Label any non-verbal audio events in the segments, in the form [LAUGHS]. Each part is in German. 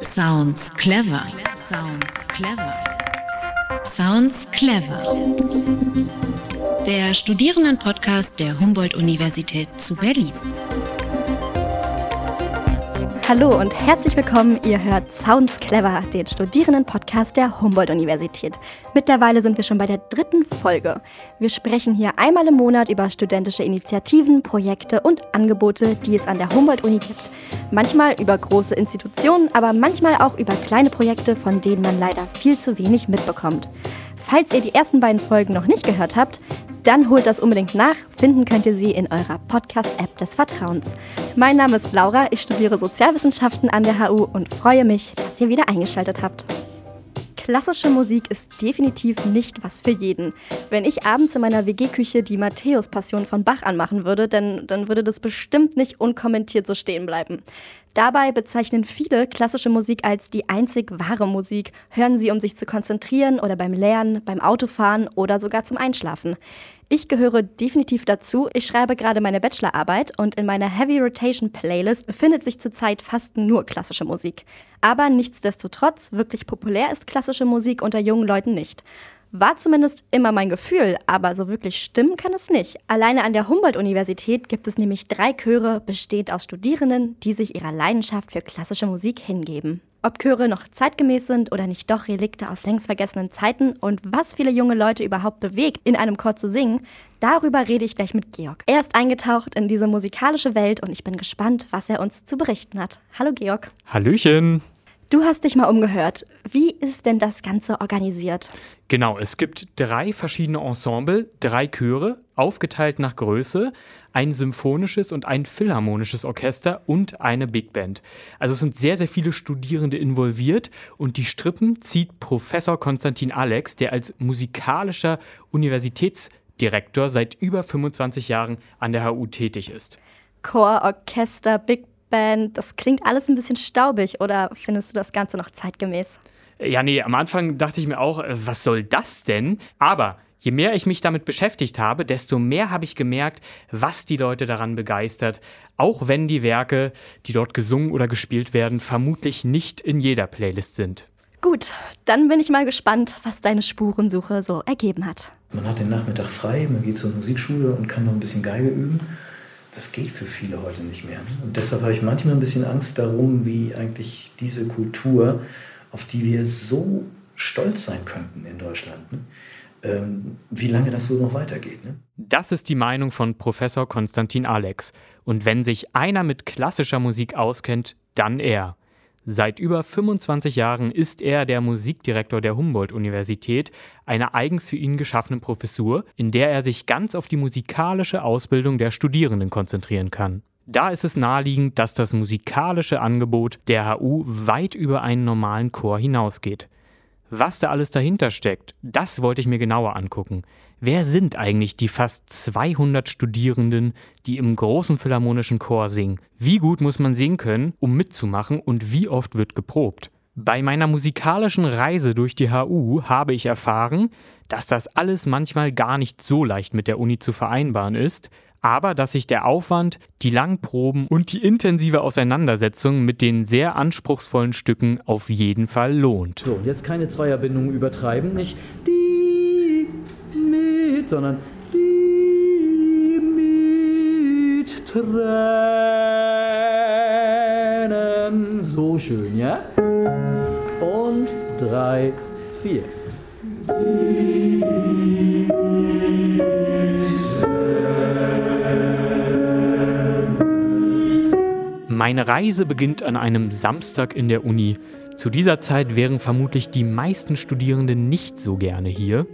Sounds clever. Sounds clever. Sounds clever. Der Studierendenpodcast der Humboldt-Universität zu Berlin. Hallo und herzlich willkommen. Ihr hört Sounds Clever, den Studierenden-Podcast der Humboldt-Universität. Mittlerweile sind wir schon bei der dritten Folge. Wir sprechen hier einmal im Monat über studentische Initiativen, Projekte und Angebote, die es an der Humboldt-Uni gibt. Manchmal über große Institutionen, aber manchmal auch über kleine Projekte, von denen man leider viel zu wenig mitbekommt. Falls ihr die ersten beiden Folgen noch nicht gehört habt, dann holt das unbedingt nach. Finden könnt ihr sie in eurer Podcast-App des Vertrauens. Mein Name ist Laura, ich studiere Sozialwissenschaften an der HU und freue mich, dass ihr wieder eingeschaltet habt. Klassische Musik ist definitiv nicht was für jeden. Wenn ich abends in meiner WG-Küche die Matthäus-Passion von Bach anmachen würde, dann, dann würde das bestimmt nicht unkommentiert so stehen bleiben. Dabei bezeichnen viele klassische Musik als die einzig wahre Musik, hören sie, um sich zu konzentrieren oder beim Lernen, beim Autofahren oder sogar zum Einschlafen. Ich gehöre definitiv dazu. Ich schreibe gerade meine Bachelorarbeit und in meiner Heavy Rotation Playlist befindet sich zurzeit fast nur klassische Musik. Aber nichtsdestotrotz, wirklich populär ist klassische Musik unter jungen Leuten nicht. War zumindest immer mein Gefühl, aber so wirklich stimmen kann es nicht. Alleine an der Humboldt-Universität gibt es nämlich drei Chöre, bestehend aus Studierenden, die sich ihrer Leidenschaft für klassische Musik hingeben. Ob Chöre noch zeitgemäß sind oder nicht doch Relikte aus längst vergessenen Zeiten und was viele junge Leute überhaupt bewegt, in einem Chor zu singen, darüber rede ich gleich mit Georg. Er ist eingetaucht in diese musikalische Welt und ich bin gespannt, was er uns zu berichten hat. Hallo Georg. Hallöchen. Du hast dich mal umgehört. Wie ist denn das Ganze organisiert? Genau, es gibt drei verschiedene Ensemble, drei Chöre, aufgeteilt nach Größe, ein symphonisches und ein philharmonisches Orchester und eine Big Band. Also es sind sehr, sehr viele Studierende involviert und die Strippen zieht Professor Konstantin Alex, der als musikalischer Universitätsdirektor seit über 25 Jahren an der HU tätig ist. Chor, Orchester, Big Band. Das klingt alles ein bisschen staubig oder findest du das Ganze noch zeitgemäß? Ja, nee, am Anfang dachte ich mir auch, äh, was soll das denn? Aber je mehr ich mich damit beschäftigt habe, desto mehr habe ich gemerkt, was die Leute daran begeistert, auch wenn die Werke, die dort gesungen oder gespielt werden, vermutlich nicht in jeder Playlist sind. Gut, dann bin ich mal gespannt, was deine Spurensuche so ergeben hat. Man hat den Nachmittag frei, man geht zur Musikschule und kann noch ein bisschen Geige üben das geht für viele heute nicht mehr. Und deshalb habe ich manchmal ein bisschen Angst darum, wie eigentlich diese Kultur, auf die wir so stolz sein könnten in Deutschland, ne? ähm, wie lange das so noch weitergeht. Ne? Das ist die Meinung von Professor Konstantin Alex. Und wenn sich einer mit klassischer Musik auskennt, dann er. Seit über 25 Jahren ist er der Musikdirektor der Humboldt-Universität, einer eigens für ihn geschaffenen Professur, in der er sich ganz auf die musikalische Ausbildung der Studierenden konzentrieren kann. Da ist es naheliegend, dass das musikalische Angebot der HU weit über einen normalen Chor hinausgeht. Was da alles dahinter steckt, das wollte ich mir genauer angucken. Wer sind eigentlich die fast 200 Studierenden, die im großen Philharmonischen Chor singen? Wie gut muss man singen können, um mitzumachen und wie oft wird geprobt? Bei meiner musikalischen Reise durch die HU habe ich erfahren, dass das alles manchmal gar nicht so leicht mit der Uni zu vereinbaren ist, aber dass sich der Aufwand, die langen Proben und die intensive Auseinandersetzung mit den sehr anspruchsvollen Stücken auf jeden Fall lohnt. So, jetzt keine Zweierbindungen übertreiben, nicht die sondern die mit Tränen. So schön, ja? Und drei, vier. Meine Reise beginnt an einem Samstag in der Uni. Zu dieser Zeit wären vermutlich die meisten Studierenden nicht so gerne hier.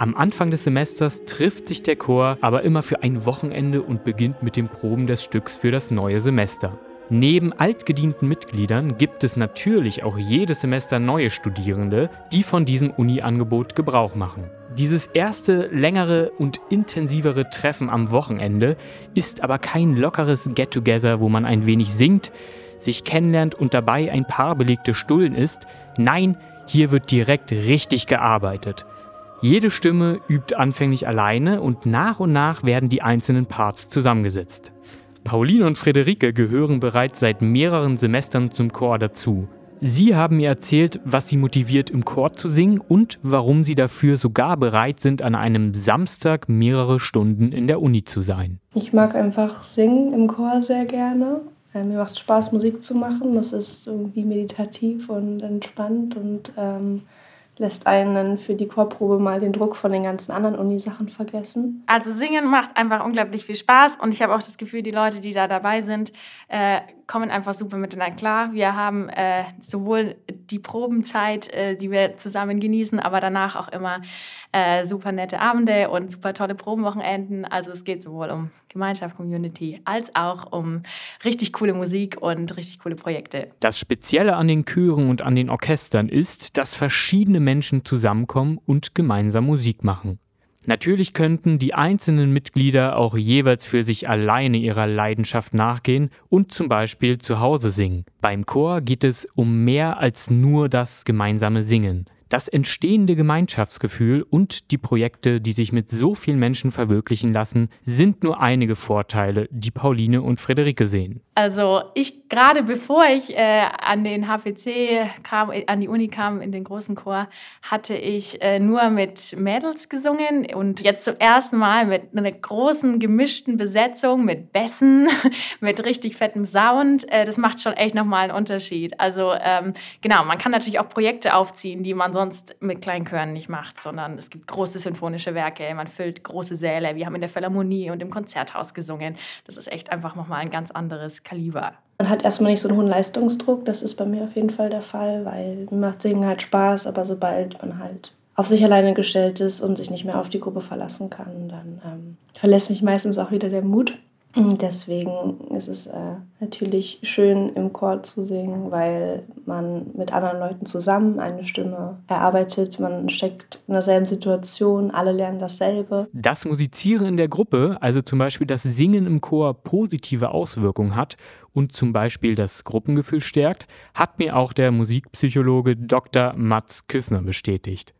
Am Anfang des Semesters trifft sich der Chor aber immer für ein Wochenende und beginnt mit dem Proben des Stücks für das neue Semester. Neben altgedienten Mitgliedern gibt es natürlich auch jedes Semester neue Studierende, die von diesem Uni-Angebot Gebrauch machen. Dieses erste längere und intensivere Treffen am Wochenende ist aber kein lockeres Get-Together, wo man ein wenig singt, sich kennenlernt und dabei ein paar belegte Stullen isst. Nein, hier wird direkt richtig gearbeitet. Jede Stimme übt anfänglich alleine und nach und nach werden die einzelnen Parts zusammengesetzt. Pauline und Friederike gehören bereits seit mehreren Semestern zum Chor dazu. Sie haben mir erzählt, was Sie motiviert, im Chor zu singen und warum Sie dafür sogar bereit sind, an einem Samstag mehrere Stunden in der Uni zu sein. Ich mag einfach singen im Chor sehr gerne. Äh, mir macht Spaß, Musik zu machen. Das ist irgendwie meditativ und entspannt und ähm, lässt einen für die Chorprobe mal den Druck von den ganzen anderen Unisachen vergessen. Also singen macht einfach unglaublich viel Spaß und ich habe auch das Gefühl, die Leute, die da dabei sind, äh, kommen einfach super miteinander klar. Wir haben äh, sowohl die Probenzeit, äh, die wir zusammen genießen, aber danach auch immer äh, super nette Abende und super tolle Probenwochenenden. Also es geht sowohl um Gemeinschaft, Community, als auch um richtig coole Musik und richtig coole Projekte. Das Spezielle an den Chören und an den Orchestern ist, dass verschiedene Menschen zusammenkommen und gemeinsam Musik machen. Natürlich könnten die einzelnen Mitglieder auch jeweils für sich alleine ihrer Leidenschaft nachgehen und zum Beispiel zu Hause singen. Beim Chor geht es um mehr als nur das gemeinsame Singen. Das entstehende Gemeinschaftsgefühl und die Projekte, die sich mit so vielen Menschen verwirklichen lassen, sind nur einige Vorteile, die Pauline und Friederike sehen. Also ich gerade bevor ich äh, an den HPC kam, an die Uni kam, in den großen Chor, hatte ich äh, nur mit Mädels gesungen und jetzt zum ersten Mal mit einer großen gemischten Besetzung mit Bässen, [LAUGHS] mit richtig fettem Sound. Äh, das macht schon echt nochmal einen Unterschied. Also ähm, genau, man kann natürlich auch Projekte aufziehen, die man sonst mit Kleinchören nicht macht, sondern es gibt große symphonische Werke, man füllt große Säle. Wir haben in der Philharmonie und im Konzerthaus gesungen. Das ist echt einfach nochmal ein ganz anderes Kaliber. Man hat erstmal nicht so einen hohen Leistungsdruck, das ist bei mir auf jeden Fall der Fall, weil mir macht Singen halt Spaß, aber sobald man halt auf sich alleine gestellt ist und sich nicht mehr auf die Gruppe verlassen kann, dann ähm, verlässt mich meistens auch wieder der Mut. Deswegen ist es äh, natürlich schön, im Chor zu singen, weil man mit anderen Leuten zusammen eine Stimme erarbeitet. Man steckt in derselben Situation, alle lernen dasselbe. Dass Musizieren in der Gruppe, also zum Beispiel das Singen im Chor, positive Auswirkungen hat und zum Beispiel das Gruppengefühl stärkt, hat mir auch der Musikpsychologe Dr. Mats Küssner bestätigt.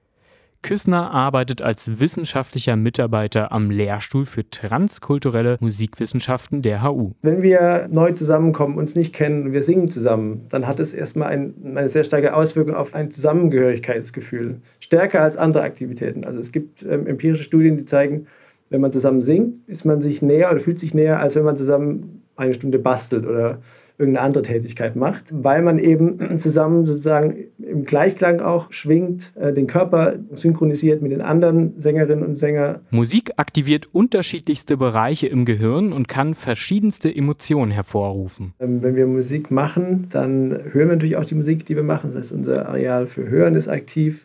Küssner arbeitet als wissenschaftlicher Mitarbeiter am Lehrstuhl für transkulturelle Musikwissenschaften der HU. Wenn wir neu zusammenkommen, uns nicht kennen und wir singen zusammen, dann hat es erstmal ein, eine sehr starke Auswirkung auf ein Zusammengehörigkeitsgefühl. Stärker als andere Aktivitäten. Also es gibt ähm, empirische Studien, die zeigen, wenn man zusammen singt, ist man sich näher oder fühlt sich näher, als wenn man zusammen eine Stunde bastelt oder irgendeine andere Tätigkeit macht, weil man eben [CLEARS THROAT] zusammen sozusagen im Gleichklang auch schwingt, äh, den Körper synchronisiert mit den anderen Sängerinnen und Sängern. Musik aktiviert unterschiedlichste Bereiche im Gehirn und kann verschiedenste Emotionen hervorrufen. Ähm, wenn wir Musik machen, dann hören wir natürlich auch die Musik, die wir machen. Das heißt, unser Areal für Hören ist aktiv.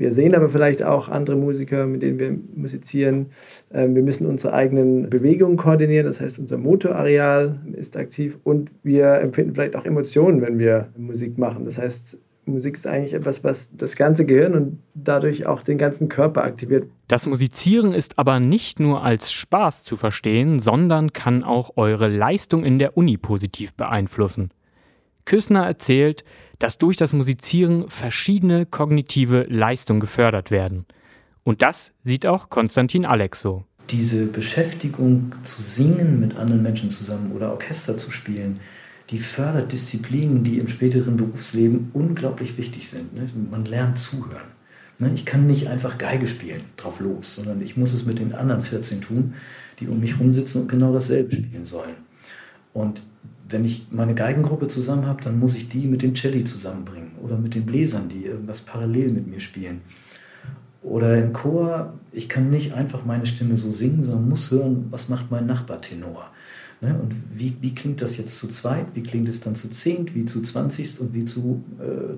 Wir sehen aber vielleicht auch andere Musiker, mit denen wir musizieren. Ähm, wir müssen unsere eigenen Bewegungen koordinieren, das heißt, unser Motorareal ist aktiv und wir empfinden vielleicht auch Emotionen, wenn wir Musik machen. Das heißt, Musik ist eigentlich etwas, was das ganze Gehirn und dadurch auch den ganzen Körper aktiviert. Das Musizieren ist aber nicht nur als Spaß zu verstehen, sondern kann auch eure Leistung in der Uni positiv beeinflussen. Küssner erzählt, dass durch das Musizieren verschiedene kognitive Leistungen gefördert werden. Und das sieht auch Konstantin Alex so. Diese Beschäftigung zu singen mit anderen Menschen zusammen oder Orchester zu spielen, die fördert Disziplinen, die im späteren Berufsleben unglaublich wichtig sind. Ne? Man lernt zuhören. Ne? Ich kann nicht einfach Geige spielen, drauf los, sondern ich muss es mit den anderen 14 tun, die um mich rumsitzen und genau dasselbe spielen sollen. Und wenn ich meine Geigengruppe zusammen habe, dann muss ich die mit dem Celli zusammenbringen oder mit den Bläsern, die irgendwas parallel mit mir spielen. Oder im Chor, ich kann nicht einfach meine Stimme so singen, sondern muss hören, was macht mein Nachbartenor. Ne? Und wie, wie klingt das jetzt zu zweit, wie klingt es dann zu zehnt, wie zu zwanzigst und wie zu äh,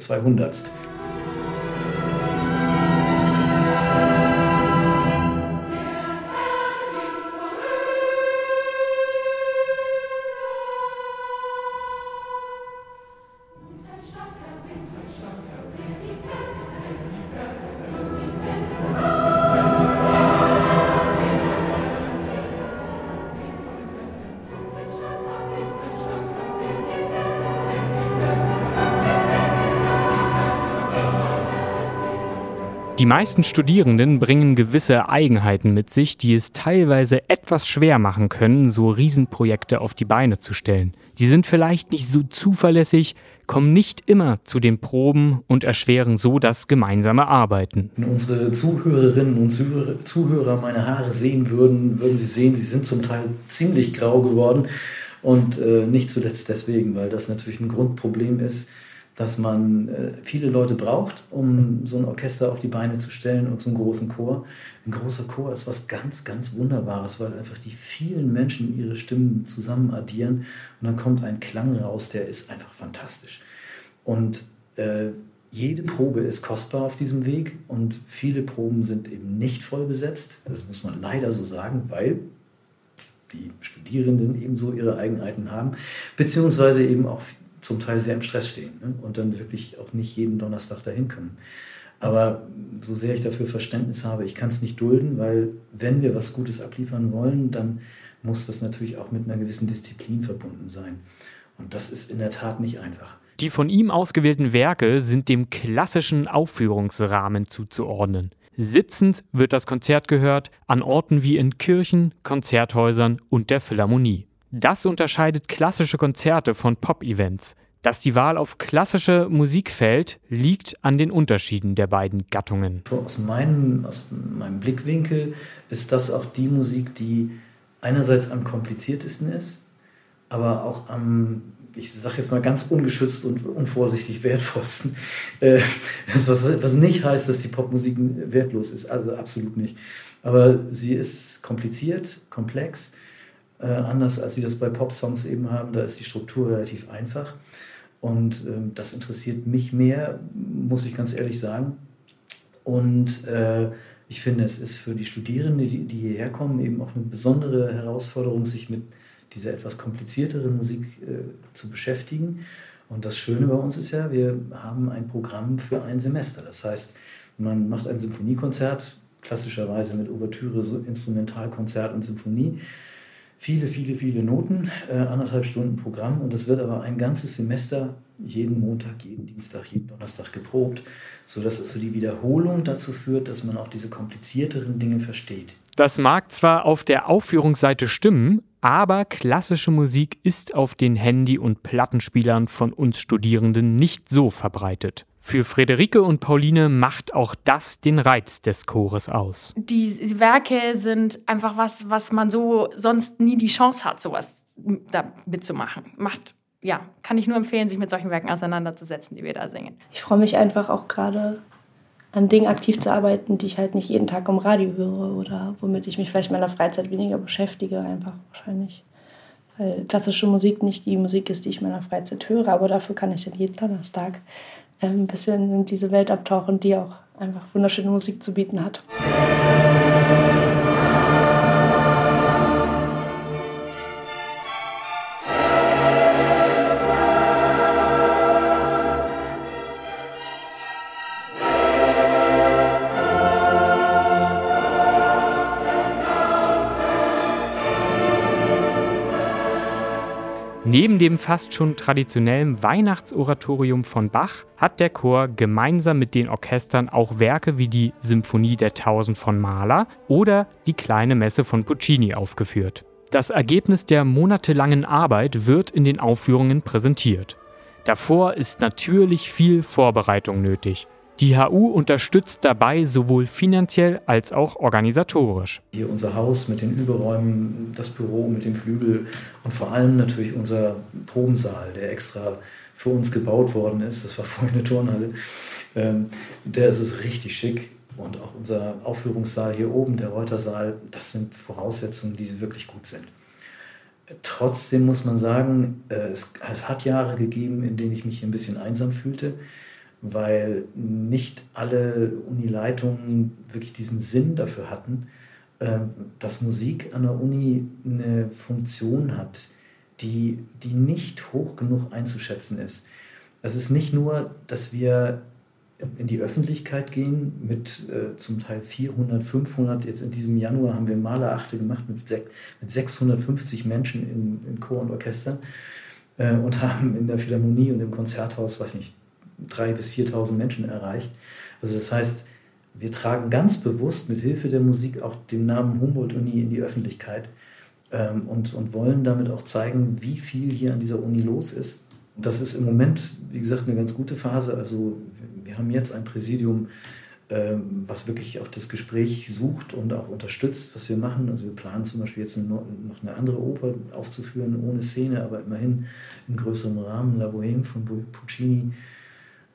Die meisten Studierenden bringen gewisse Eigenheiten mit sich, die es teilweise etwas schwer machen können, so Riesenprojekte auf die Beine zu stellen. Sie sind vielleicht nicht so zuverlässig, kommen nicht immer zu den Proben und erschweren so das gemeinsame Arbeiten. Wenn unsere Zuhörerinnen und Zuhörer meine Haare sehen würden, würden sie sehen, sie sind zum Teil ziemlich grau geworden. Und äh, nicht zuletzt deswegen, weil das natürlich ein Grundproblem ist, dass man äh, viele Leute braucht, um so ein Orchester auf die Beine zu stellen und so einen großen Chor. Ein großer Chor ist was ganz, ganz Wunderbares, weil einfach die vielen Menschen ihre Stimmen zusammen addieren und dann kommt ein Klang raus, der ist einfach fantastisch. Und äh, jede Probe ist kostbar auf diesem Weg und viele Proben sind eben nicht voll besetzt. Das muss man leider so sagen, weil die Studierenden ebenso ihre Eigenheiten haben, beziehungsweise eben auch zum Teil sehr im Stress stehen ne? und dann wirklich auch nicht jeden Donnerstag dahin können. Aber so sehr ich dafür Verständnis habe, ich kann es nicht dulden, weil wenn wir was Gutes abliefern wollen, dann muss das natürlich auch mit einer gewissen Disziplin verbunden sein. Und das ist in der Tat nicht einfach. Die von ihm ausgewählten Werke sind dem klassischen Aufführungsrahmen zuzuordnen. Sitzend wird das Konzert gehört, an Orten wie in Kirchen, Konzerthäusern und der Philharmonie. Das unterscheidet klassische Konzerte von Pop-Events. Dass die Wahl auf klassische Musik fällt, liegt an den Unterschieden der beiden Gattungen. Aus meinem, aus meinem Blickwinkel ist das auch die Musik, die einerseits am kompliziertesten ist, aber auch am, ich sage jetzt mal ganz ungeschützt und unvorsichtig wertvollsten. Äh, was, was nicht heißt, dass die Popmusik wertlos ist, also absolut nicht. Aber sie ist kompliziert, komplex äh, anders als sie das bei Pop-Songs eben haben. Da ist die Struktur relativ einfach. Und ähm, das interessiert mich mehr, muss ich ganz ehrlich sagen. Und äh, ich finde, es ist für die Studierenden, die, die hierher kommen, eben auch eine besondere Herausforderung, sich mit dieser etwas komplizierteren Musik äh, zu beschäftigen. Und das Schöne bei uns ist ja, wir haben ein Programm für ein Semester. Das heißt, man macht ein Symphoniekonzert, klassischerweise mit Ouvertüre, Instrumentalkonzert und Symphonie viele, viele, viele Noten, äh, anderthalb Stunden Programm und das wird aber ein ganzes Semester jeden Montag, jeden Dienstag, jeden Donnerstag geprobt, sodass also die Wiederholung dazu führt, dass man auch diese komplizierteren Dinge versteht. Das mag zwar auf der Aufführungsseite stimmen, aber klassische Musik ist auf den Handy- und Plattenspielern von uns Studierenden nicht so verbreitet. Für Friederike und Pauline macht auch das den Reiz des Chores aus. Die Werke sind einfach was, was man so sonst nie die Chance hat, sowas da mitzumachen. Macht, ja, kann ich nur empfehlen, sich mit solchen Werken auseinanderzusetzen, die wir da singen. Ich freue mich einfach auch gerade an Dingen aktiv zu arbeiten, die ich halt nicht jeden Tag im Radio höre oder womit ich mich vielleicht in meiner Freizeit weniger beschäftige, einfach wahrscheinlich. Weil klassische Musik nicht die Musik ist, die ich in meiner Freizeit höre, aber dafür kann ich dann jeden Donnerstag ein bisschen in diese Welt abtauchen, die auch einfach wunderschöne Musik zu bieten hat. Dem fast schon traditionellen Weihnachtsoratorium von Bach hat der Chor gemeinsam mit den Orchestern auch Werke wie die Symphonie der Tausend von Mahler oder die Kleine Messe von Puccini aufgeführt. Das Ergebnis der monatelangen Arbeit wird in den Aufführungen präsentiert. Davor ist natürlich viel Vorbereitung nötig. Die HU unterstützt dabei sowohl finanziell als auch organisatorisch. Hier unser Haus mit den Überräumen, das Büro mit dem Flügel und vor allem natürlich unser Probensaal, der extra für uns gebaut worden ist. Das war [LAUGHS] vorhin eine Turnhalle. Ähm, der ist es richtig schick. Und auch unser Aufführungssaal hier oben, der Reutersaal, das sind Voraussetzungen, die wirklich gut sind. Trotzdem muss man sagen, äh, es, es hat Jahre gegeben, in denen ich mich ein bisschen einsam fühlte weil nicht alle Unileitungen wirklich diesen Sinn dafür hatten, ähm, dass Musik an der Uni eine Funktion hat, die, die nicht hoch genug einzuschätzen ist. Es ist nicht nur, dass wir in die Öffentlichkeit gehen mit äh, zum Teil 400, 500, jetzt in diesem Januar haben wir Malerachte gemacht mit, mit 650 Menschen in, in Chor und Orchester äh, und haben in der Philharmonie und im Konzerthaus, weiß nicht, 3.000 bis 4.000 Menschen erreicht. Also das heißt, wir tragen ganz bewusst mit Hilfe der Musik auch den Namen Humboldt-Uni in die Öffentlichkeit ähm, und, und wollen damit auch zeigen, wie viel hier an dieser Uni los ist. Das ist im Moment, wie gesagt, eine ganz gute Phase. Also wir haben jetzt ein Präsidium, ähm, was wirklich auch das Gespräch sucht und auch unterstützt, was wir machen. Also wir planen zum Beispiel jetzt noch eine andere Oper aufzuführen, ohne Szene, aber immerhin in größerem Rahmen, La Bohème von Puccini.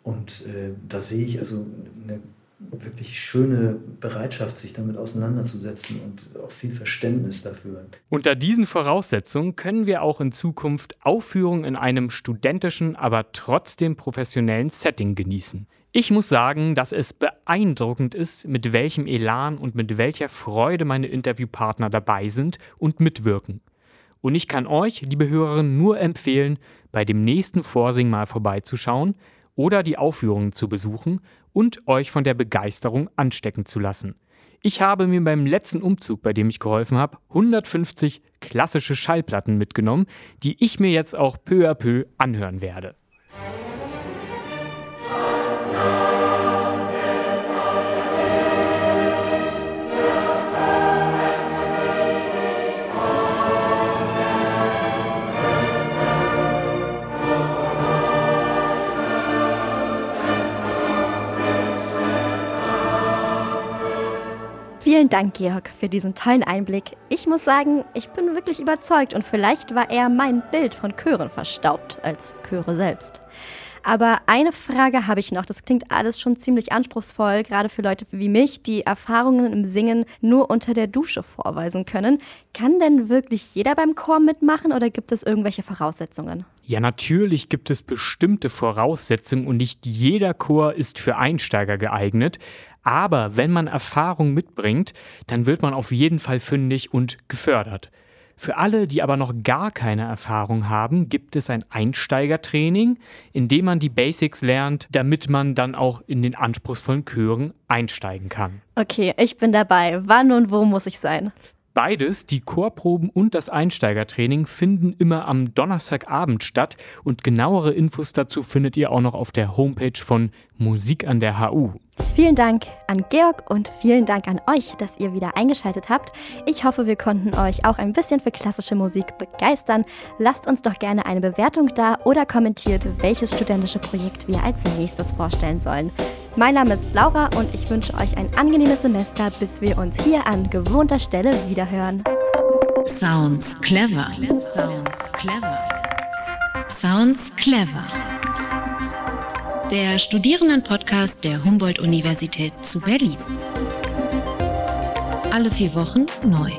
Und äh, da sehe ich also eine wirklich schöne Bereitschaft, sich damit auseinanderzusetzen und auch viel Verständnis dafür. Unter diesen Voraussetzungen können wir auch in Zukunft Aufführungen in einem studentischen, aber trotzdem professionellen Setting genießen. Ich muss sagen, dass es beeindruckend ist, mit welchem Elan und mit welcher Freude meine Interviewpartner dabei sind und mitwirken. Und ich kann euch, liebe Hörerinnen, nur empfehlen, bei dem nächsten Vorsing mal vorbeizuschauen oder die Aufführungen zu besuchen und euch von der Begeisterung anstecken zu lassen. Ich habe mir beim letzten Umzug, bei dem ich geholfen habe, 150 klassische Schallplatten mitgenommen, die ich mir jetzt auch peu à peu anhören werde. Vielen Dank, Georg, für diesen tollen Einblick. Ich muss sagen, ich bin wirklich überzeugt und vielleicht war eher mein Bild von Chören verstaubt als Chöre selbst. Aber eine Frage habe ich noch. Das klingt alles schon ziemlich anspruchsvoll, gerade für Leute wie mich, die Erfahrungen im Singen nur unter der Dusche vorweisen können. Kann denn wirklich jeder beim Chor mitmachen oder gibt es irgendwelche Voraussetzungen? Ja, natürlich gibt es bestimmte Voraussetzungen und nicht jeder Chor ist für Einsteiger geeignet. Aber wenn man Erfahrung mitbringt, dann wird man auf jeden Fall fündig und gefördert. Für alle, die aber noch gar keine Erfahrung haben, gibt es ein Einsteigertraining, in dem man die Basics lernt, damit man dann auch in den anspruchsvollen Chören einsteigen kann. Okay, ich bin dabei. Wann und wo muss ich sein? Beides, die Chorproben und das Einsteigertraining, finden immer am Donnerstagabend statt und genauere Infos dazu findet ihr auch noch auf der Homepage von Musik an der HU. Vielen Dank an Georg und vielen Dank an euch, dass ihr wieder eingeschaltet habt. Ich hoffe, wir konnten euch auch ein bisschen für klassische Musik begeistern. Lasst uns doch gerne eine Bewertung da oder kommentiert, welches studentische Projekt wir als nächstes vorstellen sollen. Mein Name ist Laura und ich wünsche euch ein angenehmes Semester, bis wir uns hier an gewohnter Stelle wiederhören. Sounds clever. Sounds clever. Sounds clever. Der Studierendenpodcast der Humboldt-Universität zu Berlin. Alle vier Wochen neu.